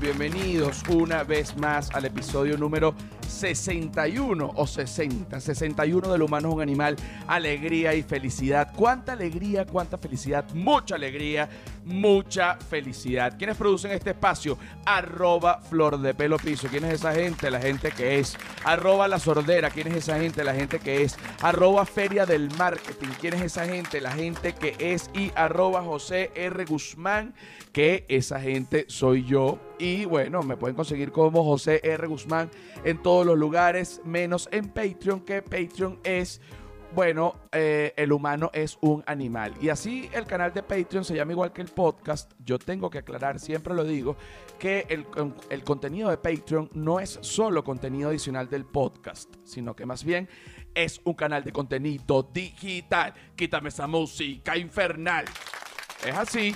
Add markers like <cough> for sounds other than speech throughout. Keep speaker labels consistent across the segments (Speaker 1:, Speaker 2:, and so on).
Speaker 1: bienvenidos, una vez más al episodio número 61 o 60. 61 del humano es un animal, alegría y felicidad. ¿Cuánta alegría, cuánta felicidad? Mucha alegría, mucha felicidad. ¿Quiénes producen este espacio? Arroba Flor Piso. ¿Quién es esa gente? La gente que es. Arroba La Sordera. ¿Quién es esa gente? La gente que es. Arroba Feria del Marketing. ¿Quién es esa gente? La gente que es. Y arroba José R. Guzmán, que esa gente soy yo. Y bueno, me pueden conseguir como José R. Guzmán en todos los lugares, menos en Patreon, que Patreon es bueno, eh, el humano es un animal. Y así el canal de Patreon se llama igual que el podcast. Yo tengo que aclarar, siempre lo digo, que el, el, contenido de Patreon no es solo contenido adicional del podcast, sino que más bien es un canal de contenido digital. Quítame esa música infernal. Es así.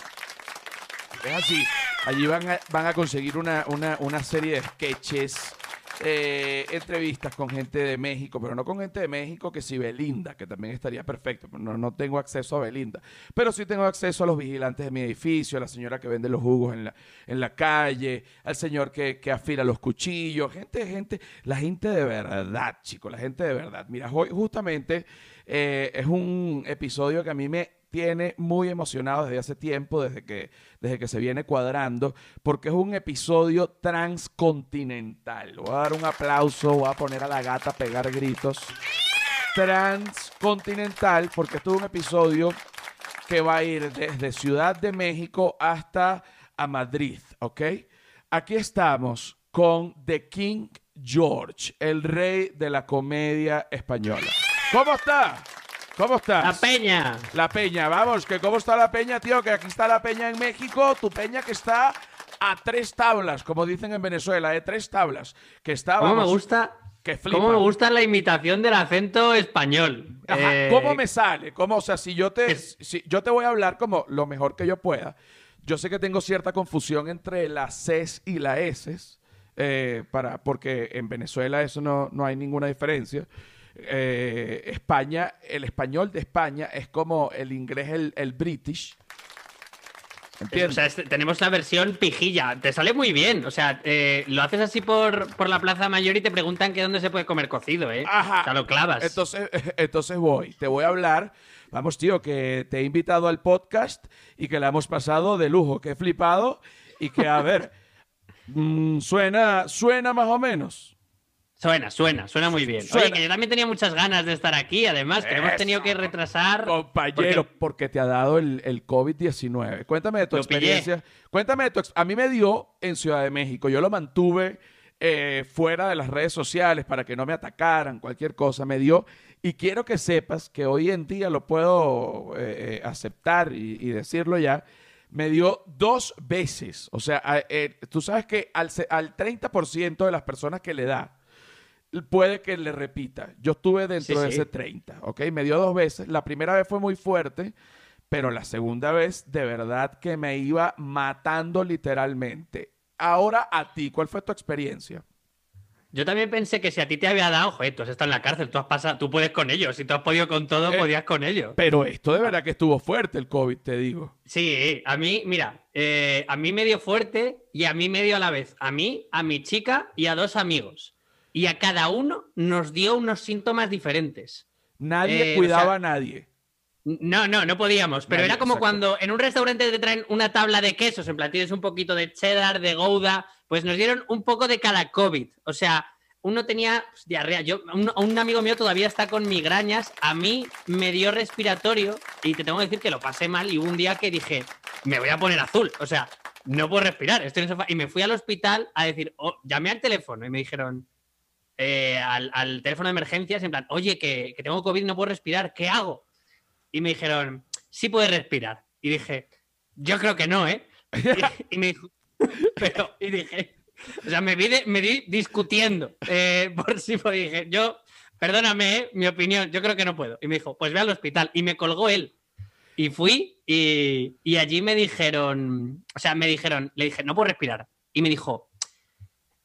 Speaker 1: Es así. Allí van a, van a conseguir una, una, una serie de sketches eh, entrevistas con gente de México, pero no con gente de México que sí Belinda, que también estaría perfecto. No, no tengo acceso a Belinda, pero sí tengo acceso a los vigilantes de mi edificio, a la señora que vende los jugos en la, en la calle, al señor que, que afila los cuchillos, gente, gente, la gente de verdad, chicos, la gente de verdad. Mira, hoy justamente eh, es un episodio que a mí me tiene muy emocionado desde hace tiempo, desde que, desde que se viene cuadrando, porque es un episodio transcontinental. Voy a dar un aplauso, voy a poner a la gata a pegar gritos. Transcontinental, porque esto es un episodio que va a ir desde Ciudad de México hasta a Madrid, ¿ok? Aquí estamos con The King George, el rey de la comedia española. ¿Cómo está? ¿Cómo estás?
Speaker 2: La Peña.
Speaker 1: La Peña, vamos, que cómo está la Peña, tío, que aquí está la Peña en México, tu Peña que está a tres tablas, como dicen en Venezuela, ¿eh? Tres tablas. Que está,
Speaker 2: ¿Cómo me gusta?
Speaker 1: Que
Speaker 2: ¿Cómo me gusta la imitación del acento español?
Speaker 1: Ajá, ¿Cómo eh, me sale? ¿Cómo, o sea, si yo te, si, yo te voy a hablar como lo mejor que yo pueda, yo sé que tengo cierta confusión entre las Cs y las S, eh, para, porque en Venezuela eso no, no hay ninguna diferencia. Eh, España, el español de España es como el inglés, el, el british.
Speaker 2: O sea, tenemos la versión pijilla. Te sale muy bien. O sea, eh, lo haces así por, por, la Plaza Mayor y te preguntan que dónde se puede comer cocido, ¿eh?
Speaker 1: Ajá.
Speaker 2: O sea, lo clavas.
Speaker 1: Entonces, <laughs> entonces voy. Te voy a hablar. Vamos, tío, que te he invitado al podcast y que la hemos pasado de lujo. Que he flipado y que, a ver, mmm, <laughs> suena, suena más o menos.
Speaker 2: Suena, suena, suena muy bien. Oye, que yo también tenía muchas ganas de estar aquí, además, que hemos tenido que retrasar.
Speaker 1: Compañero, porque, te ha dado el, el COVID-19. Cuéntame de tu experiencia. Cuéntame de tu A mí me dio en Ciudad de México. Yo lo mantuve eh, fuera de las redes sociales para que no me atacaran, cualquier cosa. Me dio. Y quiero que sepas que hoy en día lo puedo eh, eh, aceptar y, decirlo ya me dio dos veces. O sea, tú sabes que al, al 30% de las personas que le da, puede que le repita. Yo estuve dentro de ese 30, ¿ok? Me dio dos veces. La primera vez fue muy fuerte, pero la segunda vez de verdad que me iba matando literalmente. Ahora a ti, ¿cuál fue tu experiencia?
Speaker 2: Yo también pensé que si a ti te había dado, joder, tú has estado en la cárcel, tú has pasado, tú puedes con ellos, si tú has podido con todo, eh, podías con ellos.
Speaker 1: Pero esto de verdad que estuvo fuerte el COVID, te digo.
Speaker 2: Sí, a mí, mira, eh, a mí me dio fuerte y a mí me dio a la vez, a mí, a mi chica y a dos amigos y a cada uno nos dio unos síntomas diferentes.
Speaker 1: Nadie eh, cuidaba a nadie.
Speaker 2: No, no, no podíamos. Pero era como cuando en un restaurante te traen una tabla de quesos, en plan tienes un poquito de cheddar, de gouda, pues nos dieron un poco de cada COVID. O sea, uno tenía pues, diarrea. Yo, un, amigo mío todavía está con migrañas. A mí me dio respiratorio y te tengo que decir que lo pasé mal. Y hubo un día que dije, me voy a poner azul. O sea, no puedo respirar. Estoy en el sofá. Y me fui al hospital a decir, oh, llamé al teléfono y me dijeron, eh, al, teléfono de emergencias en plan, oye, que, tengo COVID, no puedo respirar, ¿qué hago? Y me dijeron, sí puedes respirar. Y dije, yo creo que no, ¿eh? <laughs> y, me dijo, <laughs> pero, y dije, o sea, me vi, me vi discutiendo eh, <laughs> por si dije, yo, perdóname, ¿eh? mi opinión, yo creo que no puedo. Y me dijo, pues ve al hospital. Y me colgó él. Y fui y, y allí me dijeron, o sea, me dijeron, le dije, no puedo respirar. Y me dijo,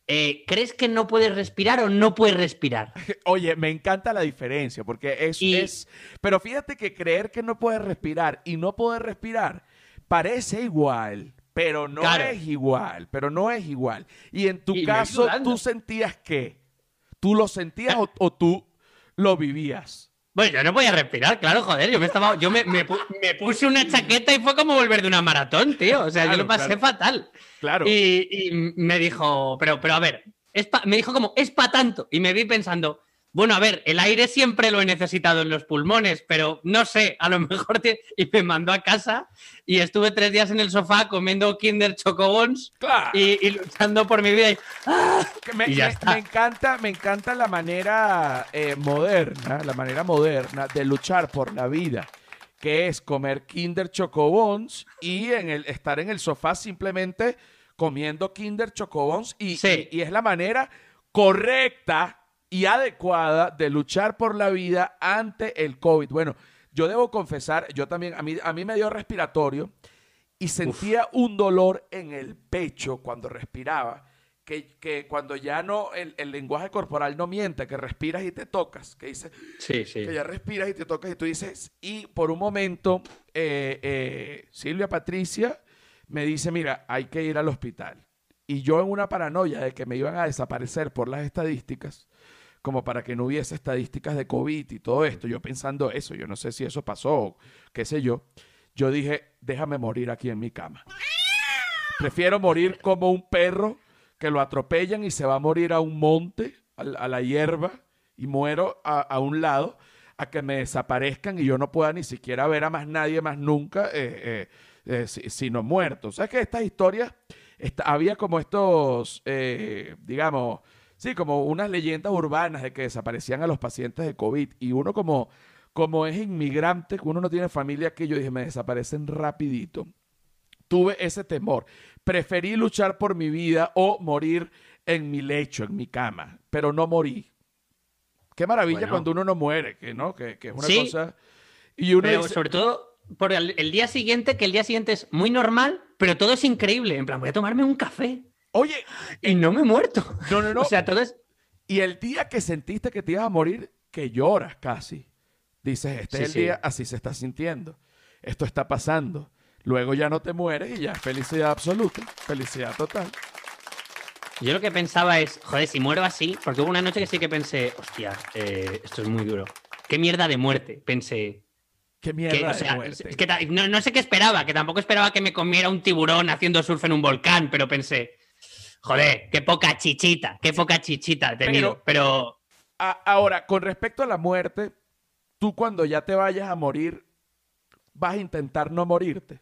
Speaker 2: eh, ¿crees que no puedes respirar o no puedes respirar? <laughs>
Speaker 1: Oye, me encanta la diferencia, porque es, es... Pero fíjate que creer que no puedes respirar y no poder respirar parece igual, pero no
Speaker 2: Claro.
Speaker 1: es igual, pero no es igual. Y en tu
Speaker 2: Y
Speaker 1: caso. ¿tú sentías qué? ¿Tú lo sentías o, o tú lo vivías?
Speaker 2: Bueno, yo no podía respirar, claro, joder. Yo me estaba. Yo me, me me puse una chaqueta y fue como volver de una maratón, tío. O sea,
Speaker 1: Claro,
Speaker 2: yo lo pasé
Speaker 1: claro.
Speaker 2: fatal.
Speaker 1: Claro.
Speaker 2: Y, y me dijo, pero, pero a ver, es pa- me dijo como, es para tanto. Y me vi pensando, bueno, a ver, el aire siempre lo he necesitado en los pulmones, pero no sé, a lo mejor. te-". Y me mandó a casa y estuve tres días en el sofá comiendo Kinder Chocobons
Speaker 1: Claro.
Speaker 2: y, y luchando por mi vida. y-
Speaker 1: Que me,
Speaker 2: Y ya
Speaker 1: me-
Speaker 2: está.
Speaker 1: me encanta, me encanta la manera eh, moderna, la manera moderna de luchar por la vida, que es comer Kinder Chocobons y en el, estar en el sofá simplemente comiendo Kinder Chocobons y,
Speaker 2: Sí.
Speaker 1: y- y es la manera correcta y adecuada de luchar por la vida ante el COVID. Bueno, yo debo confesar, yo también, a mí, a mí me dio respiratorio y sentía un dolor en el pecho cuando respiraba, que, que cuando ya no, el, el lenguaje corporal no miente, que respiras y te tocas, que dice,
Speaker 2: Sí, sí.
Speaker 1: que ya respiras y te tocas y tú dices, y por un momento eh, eh, Silvia Patricia me dice, mira, hay que ir al hospital. Y yo en una paranoia de que me iban a desaparecer por las estadísticas, como para que no hubiese estadísticas de COVID y todo esto, yo pensando eso, yo no sé si eso pasó, o qué sé yo, yo dije, déjame morir aquí en mi cama. Prefiero morir como un perro que lo atropellan y se va a morir a un monte, a, la- hierba, y muero a, un lado, a que me desaparezcan y yo no pueda ni siquiera ver a más nadie más nunca, eh, eh, eh, si- sino muerto. ¿Sabes que estas historias, había como estos, digamos, sí, como unas leyendas urbanas de que desaparecían a los pacientes de COVID y uno como, como es inmigrante, que uno no tiene familia aquí, yo dije, me desaparecen rapidito tuve ese temor. Preferí luchar por mi vida o morir en mi lecho, en mi cama, pero no morí. Qué maravilla
Speaker 2: Bueno.
Speaker 1: cuando uno no muere, que no, que, que es una
Speaker 2: Sí.
Speaker 1: cosa. Y uno
Speaker 2: Pero
Speaker 1: dice,
Speaker 2: sobre todo por el, el día siguiente, que el día siguiente es muy normal, pero todo es increíble. En plan, voy a tomarme un café
Speaker 1: oye,
Speaker 2: y no me he muerto.
Speaker 1: no, no, no. <laughs>
Speaker 2: O sea, todo es.
Speaker 1: y el día que sentiste que te ibas a morir, que lloras casi. Dices, este
Speaker 2: Sí,
Speaker 1: es el
Speaker 2: sí.
Speaker 1: día, así se está sintiendo. Esto está pasando. Luego ya no te mueres y ya es felicidad absoluta, felicidad total.
Speaker 2: Yo lo que pensaba es, joder, si muero así, porque hubo una noche que sí que pensé, hostia, eh, esto es muy duro. ¿Qué mierda de muerte? Pensé.
Speaker 1: Qué
Speaker 2: que,
Speaker 1: mierda de muerte.
Speaker 2: es que ta- no, no sé qué esperaba, que tampoco esperaba que me comiera un tiburón haciendo surf en un volcán, pero pensé, joder, qué poca chichita, qué poca chichita he tenido. Pero,
Speaker 1: A- ahora, con respecto a la muerte, tú cuando ya te vayas a morir, vas a intentar no morirte.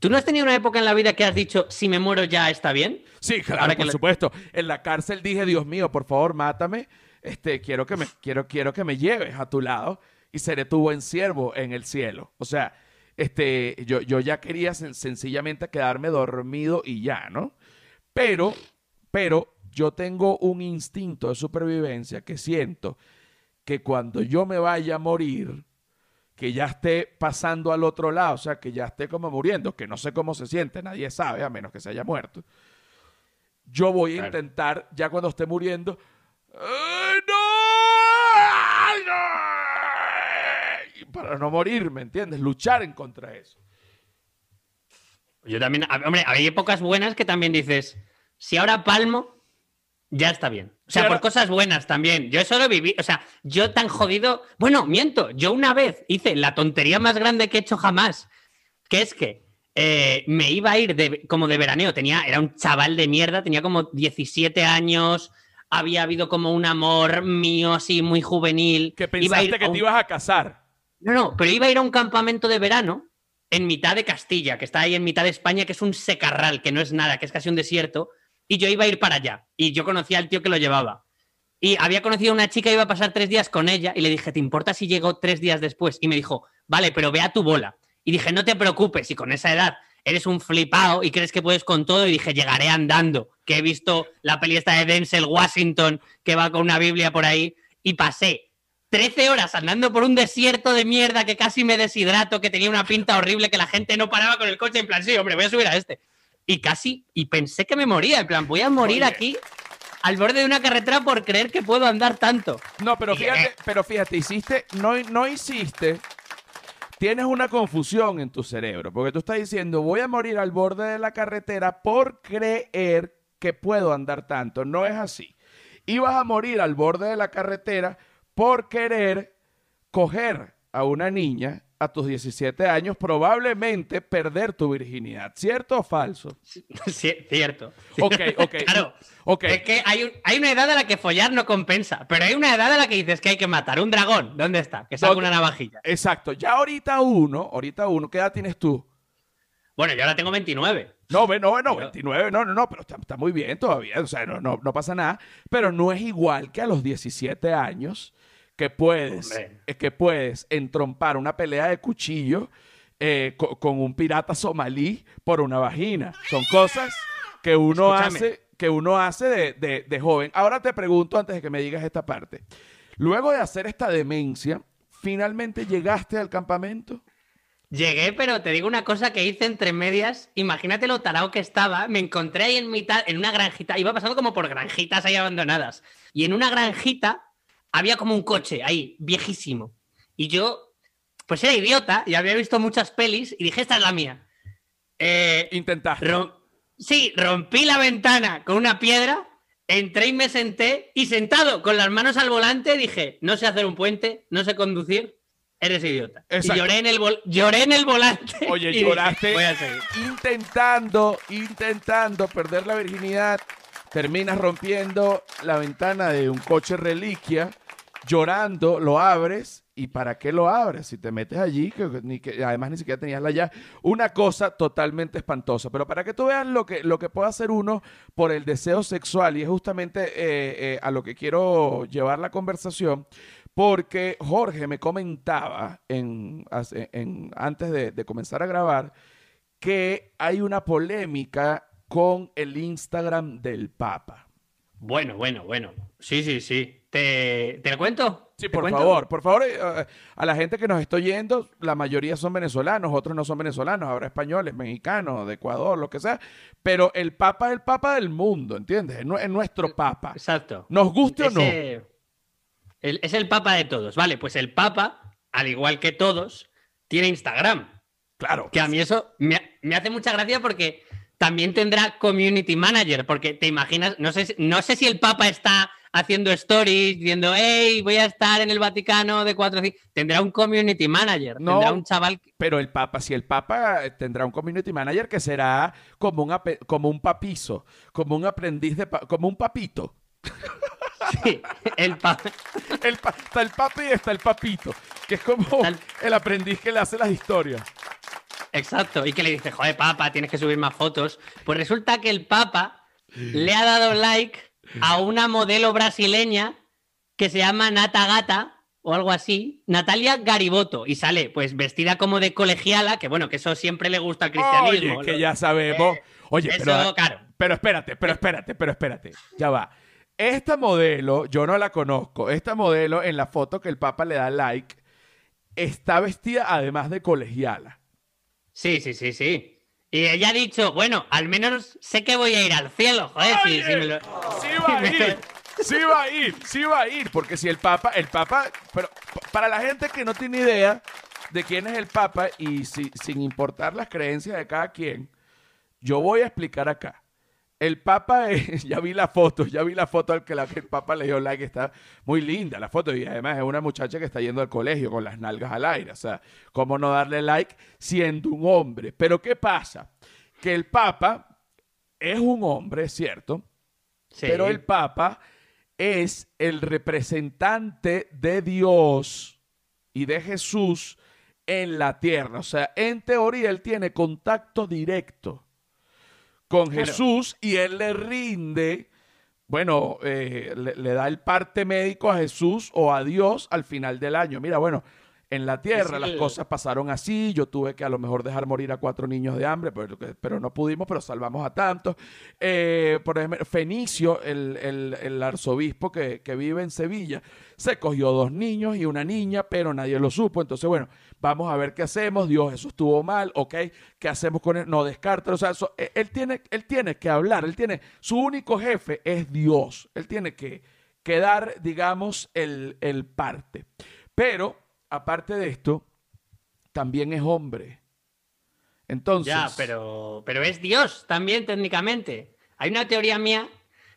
Speaker 2: ¿tú no has tenido una época en la vida que has dicho, si me muero ya está bien?
Speaker 1: Sí, claro,
Speaker 2: Ahora
Speaker 1: por supuesto. En la cárcel dije, Dios mío, por favor, mátame. Este, quiero que me, quiero, quiero que me lleves a tu lado y seré tu buen siervo en el cielo. O sea, este, yo, yo ya quería sen- sencillamente quedarme dormido y ya, ¿no? Pero, pero yo tengo un instinto de supervivencia que siento que cuando yo me vaya a morir, que ya esté pasando al otro lado, o sea, que ya esté como muriendo, que no sé cómo se siente, nadie sabe, a menos que se haya muerto. Yo voy a intentar, ya cuando esté muriendo, ¡ay, no! ¡Ay, no! Para no morir, ¿me entiendes? Luchar en contra de eso.
Speaker 2: Yo también, hombre, hay épocas buenas que también dices, si ahora palmo, ya está bien. O sea, por cosas buenas también. Yo solo viví, o sea, yo tan jodido, bueno, miento, yo una vez hice la tontería más grande que he hecho jamás, que es que eh, me iba a ir de, como de veraneo, tenía, era un chaval de mierda, tenía como 17 años, había habido como un amor mío así muy juvenil.
Speaker 1: Que
Speaker 2: iba a
Speaker 1: pensaste
Speaker 2: ir
Speaker 1: que
Speaker 2: a
Speaker 1: te ibas a casar.
Speaker 2: no, no, pero iba a ir a un campamento de verano en mitad de Castilla, que está ahí en mitad de España, que es un secarral, que no es nada, que es casi un desierto, y yo iba a ir para allá. Y yo conocía al tío que lo llevaba. Y había conocido a una chica, iba a pasar tres días con ella, y le dije, ¿te importa si llego tres días después? Y me dijo, vale, pero ve a tu bola. Y dije, no te preocupes, y con esa edad eres un flipado y crees que puedes con todo, y dije, llegaré andando, que he visto la peli esta de Denzel Washington, que va con una Biblia por ahí, y pasé 13 horas andando por un desierto de mierda que casi me deshidrato, que tenía una pinta horrible, que la gente no paraba con el coche, en plan, sí, hombre, voy a subir a este. Y casi, y pensé que me moría, en plan, voy a morir
Speaker 1: Oye.
Speaker 2: aquí al borde de una carretera por creer que puedo andar tanto.
Speaker 1: No, pero fíjate,
Speaker 2: eh,
Speaker 1: pero fíjate, hiciste, no, no hiciste tienes una confusión en tu cerebro, porque tú estás diciendo, voy a morir al borde de la carretera por creer que puedo andar tanto. No es así. Y vas a morir al borde de la carretera por querer coger a una niña a tus 17 años, probablemente perder tu virginidad. ¿Cierto o falso? <laughs>
Speaker 2: Sí, cierto.
Speaker 1: Ok, ok. <laughs>
Speaker 2: Claro.
Speaker 1: Ok.
Speaker 2: Es que hay, hay una edad a la que follar no compensa, pero hay una edad a la que dices que hay que matar un dragón. ¿Dónde está? Que saca una navajilla.
Speaker 1: Exacto. Ya ahorita uno, ahorita uno, ¿qué edad tienes tú?
Speaker 2: Bueno, yo ahora tengo 29.
Speaker 1: No, no, no,
Speaker 2: Pero-
Speaker 1: 29, no, no, no, pero está, está muy bien todavía, o sea, no, no, no pasa nada, pero no es igual que a los 17 años que puedes,
Speaker 2: Hombre.
Speaker 1: eh, que puedes entrompar una pelea de cuchillo eh, co- con un pirata somalí por una vagina. Son cosas que uno
Speaker 2: Escúchame.
Speaker 1: hace, que uno hace de, de- de joven. Ahora te pregunto antes de que me digas esta parte. Luego de hacer esta demencia, ¿finalmente llegaste al campamento?
Speaker 2: Llegué, pero te digo una cosa que hice entre medias. Imagínate lo tarao que estaba. Me encontré ahí en mitad, en una granjita. Iba pasando como por granjitas ahí abandonadas. Y en una granjita había como un coche ahí, viejísimo. Y yo, pues era idiota y había visto muchas pelis y dije, esta es la mía. Eh, rom- sí, rompí la ventana con una piedra, entré y me senté y sentado con las manos al volante dije, no sé hacer un puente, no sé conducir, eres idiota.
Speaker 1: Exacto.
Speaker 2: Y lloré en el, lloré en el volante. <laughs>
Speaker 1: Oye,
Speaker 2: dije,
Speaker 1: lloraste
Speaker 2: Voy a seguir.
Speaker 1: intentando, intentando perder la virginidad, terminas rompiendo la ventana de un coche reliquia, llorando, lo abres. ¿Y para qué lo abres? Si te metes allí, que, ni que además ni siquiera tenías la llave. Una cosa totalmente espantosa. Pero para que tú veas lo que, lo que puede hacer uno por el deseo sexual, y es justamente eh, eh, a lo que quiero llevar la conversación, porque Jorge me comentaba en, antes de comenzar a grabar que hay una polémica con el Instagram del Papa.
Speaker 2: Bueno, bueno, bueno. Sí, sí, sí. ¿Te, te lo cuento?
Speaker 1: Sí,
Speaker 2: ¿Te
Speaker 1: por
Speaker 2: cuento?
Speaker 1: favor, por favor, eh, eh, a la gente que nos está oyendo, la mayoría son venezolanos, otros no son venezolanos, habrá españoles, mexicanos, de Ecuador, lo que sea, pero el Papa es el Papa del mundo, ¿entiendes? Es, nu- es nuestro Papa.
Speaker 2: Exacto.
Speaker 1: Nos guste o no.
Speaker 2: El- es el papa de todos. Vale, pues el papa, al igual que todos, tiene Instagram.
Speaker 1: Claro.
Speaker 2: Que a mí eso me, me hace mucha gracia porque también tendrá community manager. Porque te imaginas, no sé, si- no sé si el papa está haciendo stories diciendo, hey, voy a estar en el Vaticano de 4 Tendrá un community manager.
Speaker 1: No.
Speaker 2: Tendrá un chaval. que-
Speaker 1: Pero el Papa, si el Papa eh, tendrá un community manager que será como un, como un papizo, como un aprendiz de, como un papito. <laughs>
Speaker 2: Sí, el papa.
Speaker 1: El pa- está el papi y está el papito, que es como el aprendiz que le hace las historias.
Speaker 2: Exacto, y que le dice, joder, papa, tienes que subir más fotos. Pues resulta que el papa le ha dado like a una modelo brasileña que se llama Nata Gata o algo así, Natalia Gariboto, y sale pues vestida como de colegiala, que bueno, que eso siempre le gusta al cristianismo.
Speaker 1: Oye, que ya sabemos.
Speaker 2: Eh,
Speaker 1: Oye,
Speaker 2: eso,
Speaker 1: pero,
Speaker 2: claro.
Speaker 1: pero espérate, pero espérate, pero espérate. Ya va. Esta modelo, yo no la conozco. Esta modelo, en la foto que el Papa le da like, está vestida además de colegiala.
Speaker 2: Sí, sí, sí, sí. Y ella ha dicho, bueno, al menos sé que voy a ir al cielo, joder, si, me lo-
Speaker 1: sí <laughs> va a ir, sí va a ir, sí va a ir, porque si el Papa, el Papa, pero para la gente que no tiene idea de quién es el Papa y si- sin importar las creencias de cada quien, yo voy a explicar acá. El Papa, es- <laughs> ya vi la foto, ya vi la foto al que, la que el Papa le dio like, está muy linda la foto y además es una muchacha que está yendo al colegio con las nalgas al aire, o sea, ¿cómo no darle like siendo un hombre? Pero ¿qué pasa? Que el Papa es un hombre, ¿cierto?
Speaker 2: Sí.
Speaker 1: Pero el Papa es el representante de Dios y de Jesús en la tierra. O sea, en teoría él tiene contacto directo con. Jesús y él le rinde, bueno, eh, le, le da el parte médico a Jesús o a Dios al final del año. Mira, bueno, en la tierra las cosas pasaron así, yo tuve que a lo mejor dejar morir a cuatro niños de hambre, pero, pero no pudimos, pero salvamos a tantos. Eh, por ejemplo, Fenicio, el, el- el arzobispo que, que vive en Sevilla, se cogió dos niños y una niña, pero nadie lo supo. Entonces, bueno, vamos a ver qué hacemos. Dios, eso estuvo mal, ok. ¿Qué hacemos con él? No descarta. O sea, eso- él, él tiene, él tiene que hablar. Él tiene, su único jefe es Dios. Él tiene que, que dar, digamos, el, el parte. Pero, aparte de esto, también es hombre. Entonces.
Speaker 2: Ya, pero, pero es Dios también técnicamente. Hay una teoría mía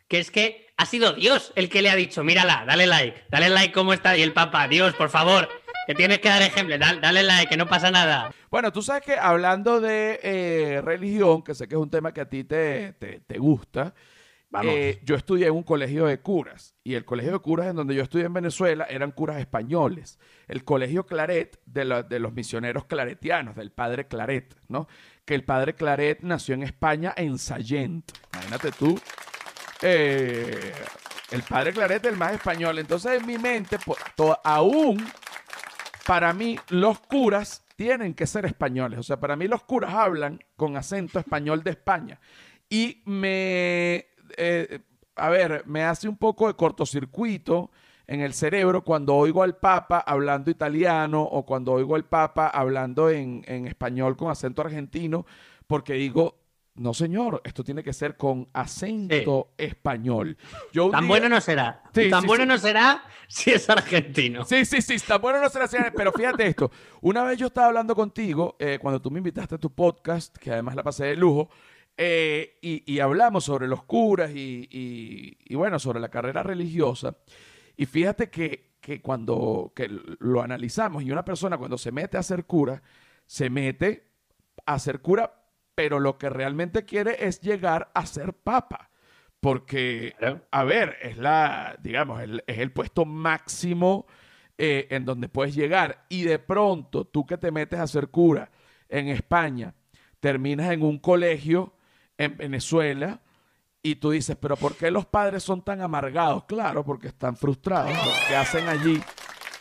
Speaker 2: que es que ha sido Dios el que le ha dicho, mírala, dale like, dale like cómo está. Y el Papa, Dios, por favor, que tienes que dar ejemplo, dale, like, que no pasa nada.
Speaker 1: Bueno, tú sabes que hablando de eh, religión, que sé que es un tema que a ti te, te, gusta, eh, yo estudié en un colegio de curas y el colegio de curas en donde yo estudié en Venezuela eran curas españoles. El colegio Claret de, de los misioneros claretianos, del padre Claret, ¿no? Que el padre Claret nació en España en Sallent. Imagínate tú eh, el padre Claret el más español. Entonces en mi mente, aún para mí los curas tienen que ser españoles. O sea, para mí los curas hablan con acento español de España. Y me, eh, a ver, me hace un poco de cortocircuito en el cerebro cuando oigo al Papa hablando italiano o cuando oigo al Papa hablando en, en español con acento argentino, porque digo, no, señor, esto tiene que ser con acento español.
Speaker 2: tan bueno no será. tan bueno no será si es argentino.
Speaker 1: Sí, sí, sí, tan bueno no será. Pero fíjate esto. Una vez yo estaba hablando contigo, eh, cuando tú me invitaste a tu podcast, que además la pasé de lujo, eh, y, hablamos sobre los curas y, bueno, sobre la carrera religiosa. Y fíjate que, que cuando que lo analizamos y una persona cuando se mete a ser cura, se mete a ser cura pero lo que realmente quiere es llegar a ser papa. Porque, a ver, es la, digamos, es el puesto máximo eh, en donde puedes llegar. Y de pronto, tú que te metes a ser cura en España, terminas en un colegio en Venezuela y tú dices, pero ¿por qué los padres son tan amargados? Claro, porque están frustrados. ¿Qué hacen allí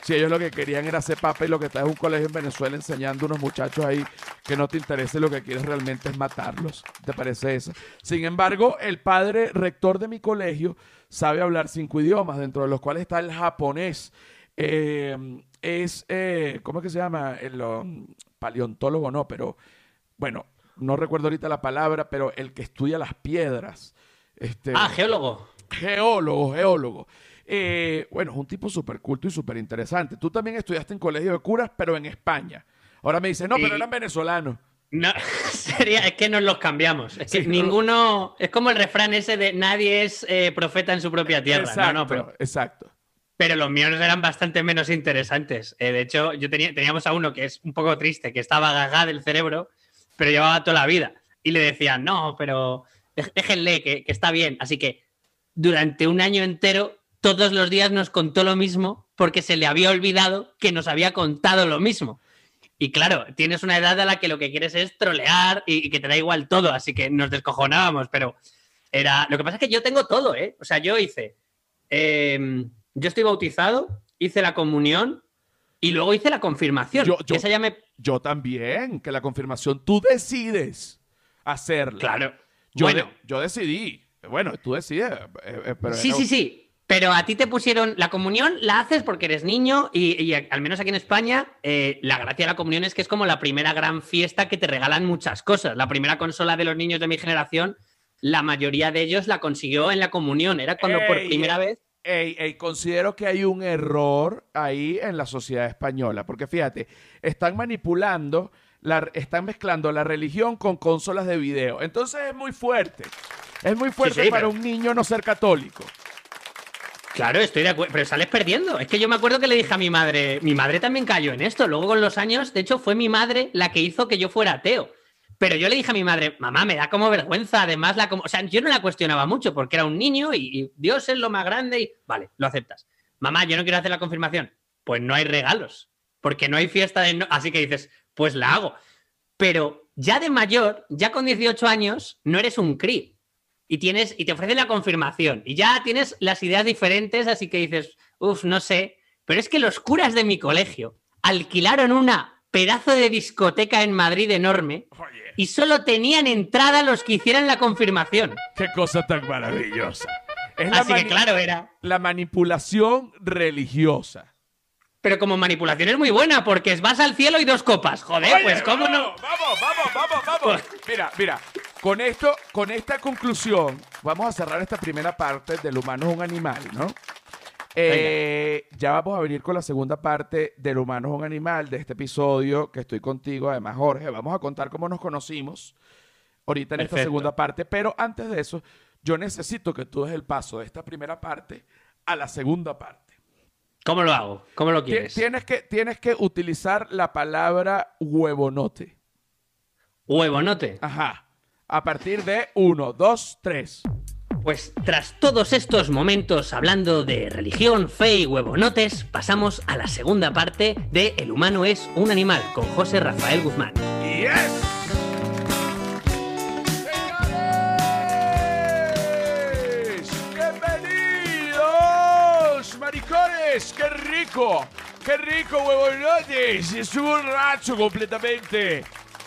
Speaker 1: si ellos lo que querían era ser papa y lo que está es un colegio en Venezuela enseñando a unos muchachos ahí que no te interese, lo que quieres realmente es matarlos. ¿Te parece eso? Sin embargo, el padre rector de mi colegio sabe hablar cinco idiomas, dentro de los cuales está el japonés. Eh, es, eh, ¿cómo es que se llama? El paleontólogo, no, pero bueno, no recuerdo ahorita la palabra, pero el que estudia las piedras. Este,
Speaker 2: ah, geólogo.
Speaker 1: Geólogo, geólogo. Eh, bueno, es un tipo súper culto y súper interesante. Tú también estudiaste en colegio de curas, pero en España. Ahora me dice, no, pero eran venezolanos.
Speaker 2: No, <laughs> sería, es que nos los cambiamos. Es que ninguno. Es como el refrán ese de nadie es eh, profeta en su propia tierra.
Speaker 1: Exacto,
Speaker 2: no, pero,
Speaker 1: exacto.
Speaker 2: Pero los míos eran bastante menos interesantes. Eh, de hecho, yo tenía, teníamos a uno que es un poco triste, que estaba gaga del cerebro, pero llevaba toda la vida. Y le decían, no, pero déjenle, que, que está bien. Así que durante un año entero todos los días nos contó lo mismo porque se le había olvidado que nos había contado lo mismo. Y claro, tienes una edad a la que lo que quieres es trolear y, que te da igual todo, así que nos descojonábamos, pero era... Lo que pasa es que yo tengo todo, ¿eh? O sea, yo hice... Em, yo estoy bautizado, hice la comunión y luego hice la confirmación.
Speaker 1: Yo, yo también, que la confirmación tú decides hacerla.
Speaker 2: Claro.
Speaker 1: Yo, bueno, yo decidí. Bueno, tú decides. Eh, eh,
Speaker 2: sí, sí, sí. Pero a ti te pusieron la comunión, la haces porque eres niño y, al menos aquí en España, eh, la gracia de la comunión es que es como la primera gran fiesta que te regalan muchas cosas. La primera consola de los niños de mi generación, la mayoría de ellos la consiguió en la comunión. Era cuando por primera vez...
Speaker 1: Ey, considero que hay un error ahí en la sociedad española, porque fíjate, están manipulando, la, están mezclando la religión con consolas de video. Entonces es muy fuerte. Es muy fuerte para un niño no ser católico.
Speaker 2: Claro, estoy de acuerdo, pero sales perdiendo. Es que yo me acuerdo que le dije a mi madre, mi madre también cayó en esto. Luego con los años, de hecho, fue mi madre la que hizo que yo fuera ateo. Pero yo le dije a mi madre, mamá, me da como vergüenza, además, la o sea, yo no la cuestionaba mucho porque era un niño y, Dios es lo más grande y, vale, lo aceptas. Mamá, yo no quiero hacer la confirmación. Pues no hay regalos, porque no hay fiesta de... Así que dices, pues la hago. Pero ya de mayor, ya con 18 años, no eres un CRI y tienes y te ofrecen la confirmación y ya tienes las ideas diferentes, así que dices, uff, no sé, pero es que los curas de mi colegio alquilaron una pedazo de discoteca en Madrid enorme y solo tenían entrada los que hicieran la confirmación.
Speaker 1: Qué cosa tan maravillosa.
Speaker 2: así que claro, era
Speaker 1: la manipulación religiosa.
Speaker 2: Pero como manipulación es muy buena porque vas al cielo y dos copas. Joder, pues cómo no.
Speaker 1: Vamos, vamos, vamos, vamos. Mira, mira, con esto, con esta conclusión, vamos a cerrar esta primera parte del humano es un animal, ¿no? Eh, ya vamos a venir con la segunda parte del humano es un animal de este episodio que estoy contigo. Además, Jorge, vamos a contar cómo nos conocimos ahorita en esta segunda parte. Pero antes de eso, yo necesito que tú des el paso de esta primera parte a la segunda parte.
Speaker 2: ¿Cómo lo hago? ¿Cómo lo quieres?
Speaker 1: Tienes que, tienes que utilizar la palabra huevonote.
Speaker 2: Huevonote.
Speaker 1: Ajá. A partir de uno, dos, tres.
Speaker 2: Pues tras todos estos momentos hablando de religión, fe y huevonotes, pasamos a la segunda parte de El humano es un animal con José Rafael Guzmán.
Speaker 1: ¡Yes! ¡Bienvenidos, maricones! ¡Qué rico! ¡Qué rico, huevonotes! Es un borracho completamente.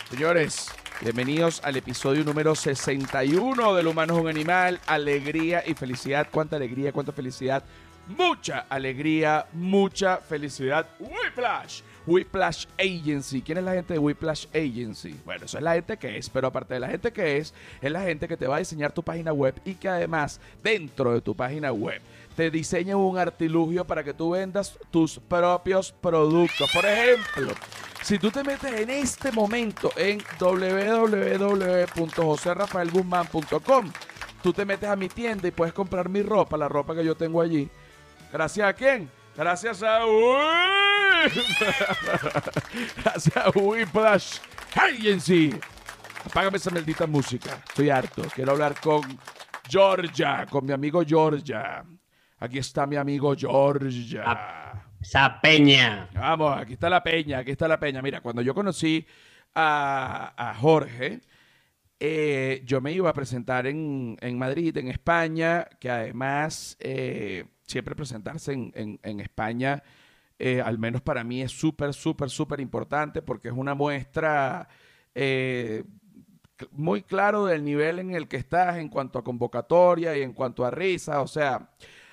Speaker 1: Señores, Bienvenidos al episodio número 61 del Humano es un Animal. Alegría y felicidad. ¿Cuánta alegría, cuánta felicidad? Mucha alegría, mucha felicidad. Whiplash. Whiplash Agency. ¿Quién es la gente de Whiplash Agency? Bueno, eso es la gente que es, pero aparte de la gente que es, es la gente que te va a diseñar tu página web y que además dentro de tu página web te diseña un artilugio para que tú vendas tus propios productos. Por ejemplo, si tú te metes en este momento en www.joserrafaelguzman.com, tú te metes a mi tienda y puedes comprar mi ropa, la ropa que yo tengo allí. ¿Gracias a quién? Gracias a... <laughs> Gracias a Whiplash Agency. Apágame esa maldita música. Estoy harto. Quiero hablar con Georgia, con mi amigo Georgia. Aquí está mi amigo Georgia.
Speaker 2: Esa peña.
Speaker 1: Vamos, aquí está la peña, aquí está la peña. Mira, cuando yo conocí a, Jorge, eh, yo me iba a presentar en, Madrid, en España, que además eh, siempre presentarse en, España, eh, al menos para mí es súper, súper, súper importante porque es una muestra muy claro del nivel en el que estás en cuanto a convocatoria y en cuanto a risa, o sea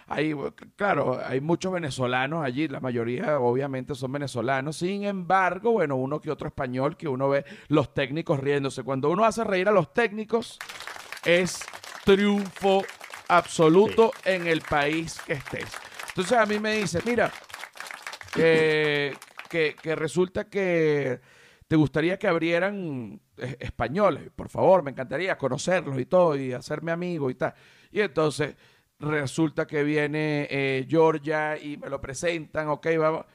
Speaker 1: hay, claro, hay muchos venezolanos allí, la mayoría obviamente son venezolanos. Sin embargo, bueno, uno que otro español que uno ve los técnicos riéndose. Cuando uno hace reír a los técnicos, es triunfo absoluto en el país que estés. Entonces a mí me dice, mira, que, que resulta que te gustaría que abrieran eh, españoles, por favor, me encantaría conocerlos y todo, y hacerme amigo y tal. Y entonces resulta que viene eh, Georgia y me lo presentan, ok, vamos.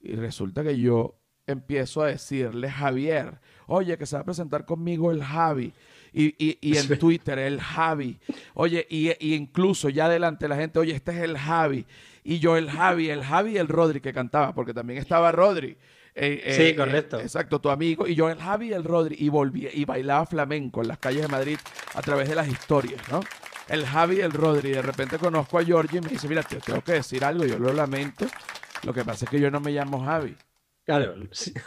Speaker 1: Y resulta que yo empiezo a decirle Javier, oye, que se va a presentar conmigo el Javi. Y, y, en Twitter, el Javi. Oye, y, incluso ya adelante la gente, oye, este es el Javi. Y yo el Javi, el Javi y el Rodri que cantaba, porque también estaba Rodri.
Speaker 2: Eh, sí, eh, correcto.
Speaker 1: exacto, tu amigo. Y yo el Javi y el Rodri. Y volví y bailaba flamenco en las calles de Madrid a través de las historias, ¿no? El Javi y el Rodri. De repente conozco a Georgie y me dice, mira, te tengo que decir algo, yo lo lamento. Lo que pasa es que yo no me llamo Javi.
Speaker 2: Claro,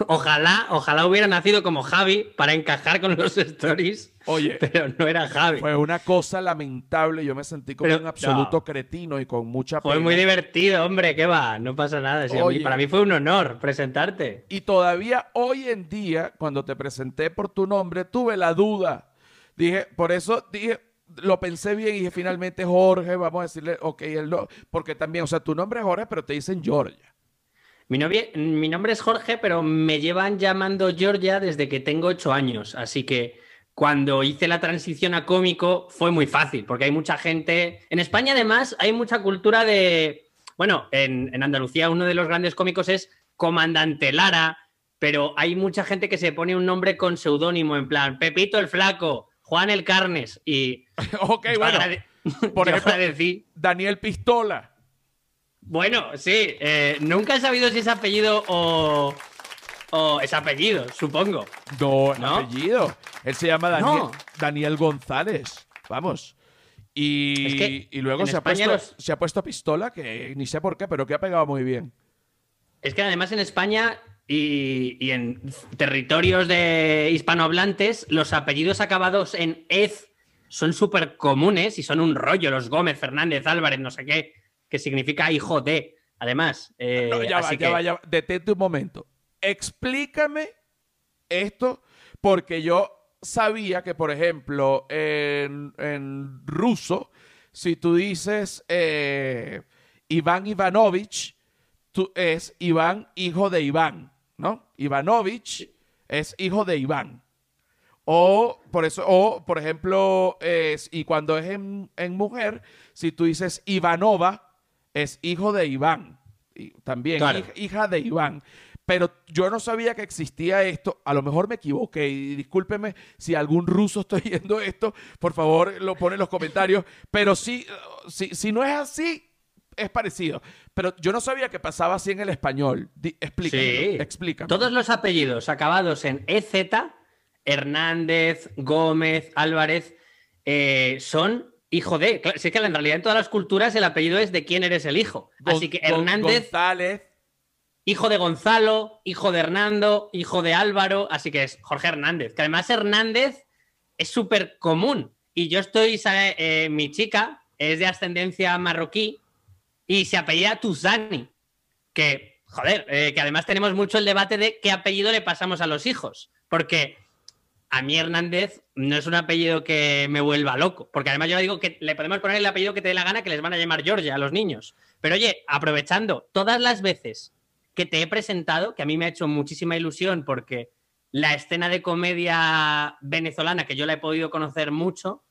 Speaker 2: ojalá, ojalá hubiera nacido como Javi para encajar con los stories. Oye, pero no era Javi.
Speaker 1: Fue una cosa lamentable. Yo me sentí como un absoluto cretino y con mucha
Speaker 2: pena. Fue muy divertido, hombre. ¿Qué va? No pasa nada. para mí fue un honor presentarte.
Speaker 1: Y todavía hoy en día, cuando te presenté por tu nombre, tuve la duda. Dije, por eso dije, lo pensé bien y finalmente Jorge, vamos a decirle, ok, él no, porque también, o sea, tu nombre es Jorge, pero te dicen Georgia.
Speaker 2: Mi, mi nombre es Jorge, pero me llevan llamando Georgia desde que tengo ocho años, así que cuando hice la transición a cómico fue muy fácil, porque hay mucha gente, en España además hay mucha cultura de, bueno, en, en Andalucía uno de los grandes cómicos es Comandante Lara, pero hay mucha gente que se pone un nombre con seudónimo, en plan, Pepito el Flaco, Juan el Carnes y. <laughs>
Speaker 1: ok, bueno. <laughs> Por ejemplo, Daniel Pistola.
Speaker 2: Bueno, sí. Eh, nunca he sabido si es apellido o. O es apellido, supongo.
Speaker 1: No, ¿No? apellido. Él se llama Daniel, Daniel González. Vamos. Y, y luego se ha, puesto, se ha puesto pistola, que ni sé por qué, pero que ha pegado muy bien.
Speaker 2: Es que además en España y, en territorios de hispanohablantes, los apellidos acabados en ez son súper comunes y son un rollo. Los Gómez, Fernández, Álvarez, no sé qué, que significa hijo de. Además, eh,
Speaker 1: ya va, ya va, ya Detente un momento. Explícame esto, porque yo sabía que, por ejemplo, en, ruso, si tú dices eh, Iván Ivanovich tú, es Iván, hijo de Iván, ¿no? Ivanovich es hijo de Iván. O, por eso, o, por ejemplo, es, y cuando es en, mujer, si tú dices Ivanova, es hijo de Iván. Y también hija, de Iván. Pero yo no sabía que existía esto. A lo mejor me equivoqué. Y discúlpeme si algún ruso <laughs> está oyendo esto. Por favor, lo pone en los comentarios. Pero sí, si, si no es así, es parecido. Pero yo no sabía que pasaba así en el español. explícame.
Speaker 2: Todos los apellidos acabados en EZ, Hernández, Gómez, Álvarez, eh, son hijo de. si es que en realidad en todas las culturas el apellido es de quién eres el hijo. Así que Hernández.
Speaker 1: González.
Speaker 2: Hijo de Gonzalo, hijo de Hernando, hijo de Álvaro. Así que es Jorge Hernández. Que además Hernández es súper común. Y yo estoy, eh, mi chica es de ascendencia marroquí y se apellida Tuzani, que, joder, eh, que además tenemos mucho el debate de qué apellido le pasamos a los hijos, porque a mí Hernández no es un apellido que me vuelva loco, porque además yo digo que le podemos poner el apellido que te dé la gana, que les van a llamar Georgia a los niños. Pero oye, aprovechando todas las veces que te he presentado, que a mí me ha hecho muchísima ilusión porque la escena de comedia venezolana, que yo la he podido conocer mucho,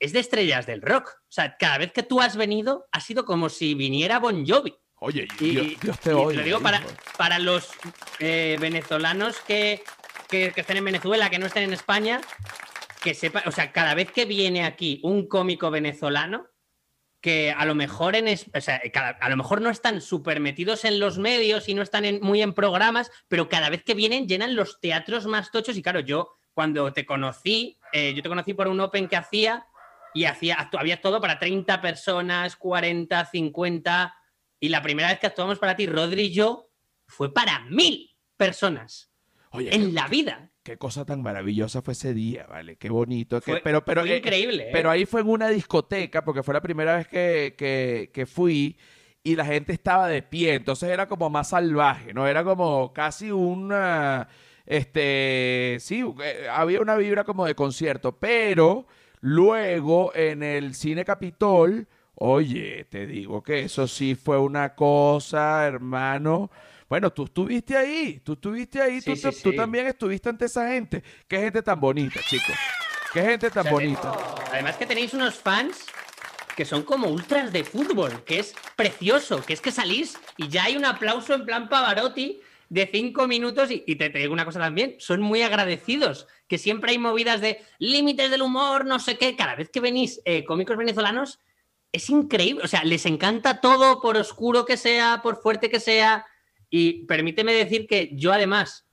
Speaker 2: es de estrellas del rock. O sea, cada vez que tú has venido, ha sido como si viniera Bon Jovi.
Speaker 1: Oye, y, Dios, te oye.
Speaker 2: Lo digo para, para los eh, venezolanos que, que, estén en Venezuela, que no estén en España, que sepa, o sea, cada vez que viene aquí un cómico venezolano, que a lo mejor en o sea, a lo mejor no están súper metidos en los medios y no están muy en programas, pero cada vez que vienen llenan los teatros más tochos. Y claro, yo cuando te conocí, eh, yo te conocí por un Open que hacía y hacía, había todo para 30 personas, 40, 50. Y la primera vez que actuamos para ti, Rodri y yo, fue para mil personas. Oye, en la vida.
Speaker 1: Qué cosa tan maravillosa fue ese día, ¿vale? Qué bonito. pero, pero,
Speaker 2: fue increíble.
Speaker 1: Pero ¿eh? ahí fue en una discoteca, porque fue la primera vez que, que, que fui y la gente estaba de pie, entonces era como más salvaje, ¿no? Era como casi una, este, sí, eh, había una vibra como de concierto, pero Luego, en el Cine Capitol, oye, te digo que eso sí fue una cosa, hermano. Bueno, tú estuviste ahí, tú estuviste ahí, tú, también estuviste ante esa gente. Qué gente tan bonita, chicos. Qué gente tan bonita.
Speaker 2: Además que tenéis unos fans que son como ultras de fútbol, que es precioso, que es que salís y ya hay un aplauso en plan Pavarotti de cinco minutos y, te, digo una cosa también, son muy agradecidos, que siempre hay movidas de límites del humor, no sé qué, cada vez que venís eh, cómicos venezolanos, es increíble, o sea, les encanta todo, por oscuro que sea, por fuerte que sea, y permíteme decir que yo además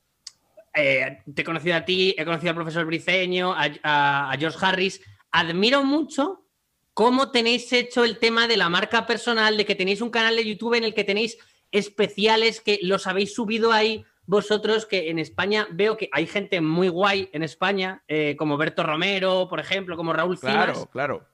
Speaker 2: eh, te he conocido a ti, he conocido al profesor Briceño, a, a George Harris, admiro mucho cómo tenéis hecho el tema de la marca personal, de que tenéis un canal de YouTube en el que tenéis especiales que los habéis subido ahí vosotros, que en España veo que hay gente muy guay en España, eh, como Berto Romero, por ejemplo, como Raúl Cimas.
Speaker 1: Claro, claro.